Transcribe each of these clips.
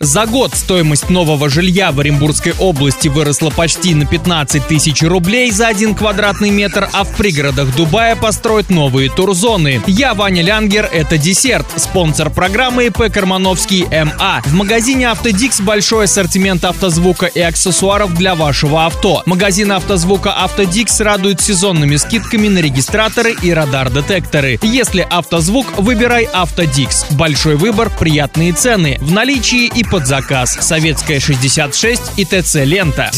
За год стоимость нового жилья в Оренбургской области выросла почти на 15 тысяч рублей за один квадратный метр, а в пригородах Дубая построят новые турзоны. Я Ваня Лянгер, это десерт, спонсор программы ИП Кармановский МА. В магазине Автодикс большой ассортимент автозвука и аксессуаров для вашего авто. Магазин автозвука Автодикс радует сезонными скидками на регистраторы и радар-детекторы. Если автозвук, выбирай Автодикс. Большой выбор, приятные цены. В наличии и под заказ. Советская 66 и ТЦ Лента.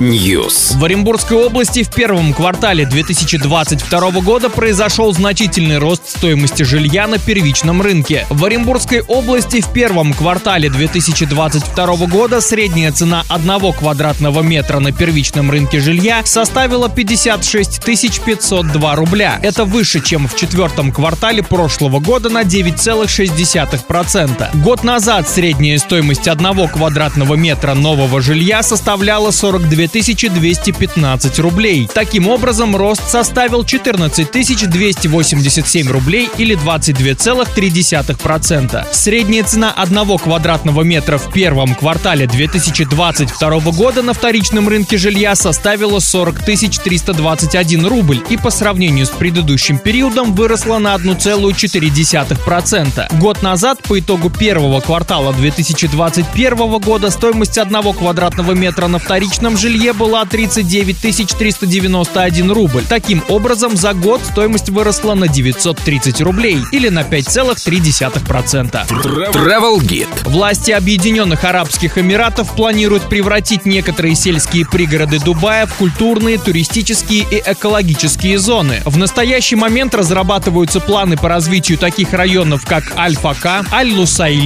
News. В Оренбургской области в первом квартале 2022 года произошел значительный рост стоимости жилья на первичном рынке. В Оренбургской области в первом квартале 2022 года средняя цена одного квадратного метра на первичном рынке жилья составила 56 502 рубля. Это выше, чем в четвертом квартале прошлого года на 9,6%. Год назад средняя стоимость одного квадратного метра нового жилья составляла 42 215 рублей. Таким образом, рост составил 14 287 рублей или 22,3%. Средняя цена одного квадратного метра в первом квартале 2022 года на вторичном рынке жилья составила 40 321 рубль и по сравнению с предыдущим периодом выросла на 1,4%. Год назад по итогу первого квартала 2021 года стоимость одного квадратного метра на вторичном жилье была 39 391 рубль. Таким образом, за год стоимость выросла на 930 рублей или на 5,3%. Travel Guide. Власти Объединенных Арабских Эмиратов планируют превратить некоторые сельские пригороды Дубая в культурные, туристические и экологические зоны. В настоящий момент разрабатываются планы по развитию таких районов, как Аль-Фака,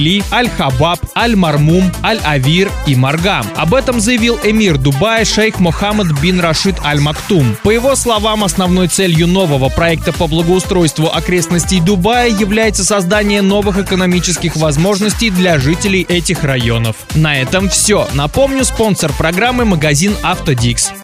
Аль-Лусайли, Аль-Хабаб, Аль-Мармум, Аль-Авир и Маргам. Об этом заявил эмир Дубая шейх Мохаммад бин Рашид Аль-Мактум. По его словам, основной целью нового проекта по благоустройству окрестностей Дубая является создание новых экономических возможностей для жителей этих районов. На этом все. Напомню, спонсор программы магазин Автодикс.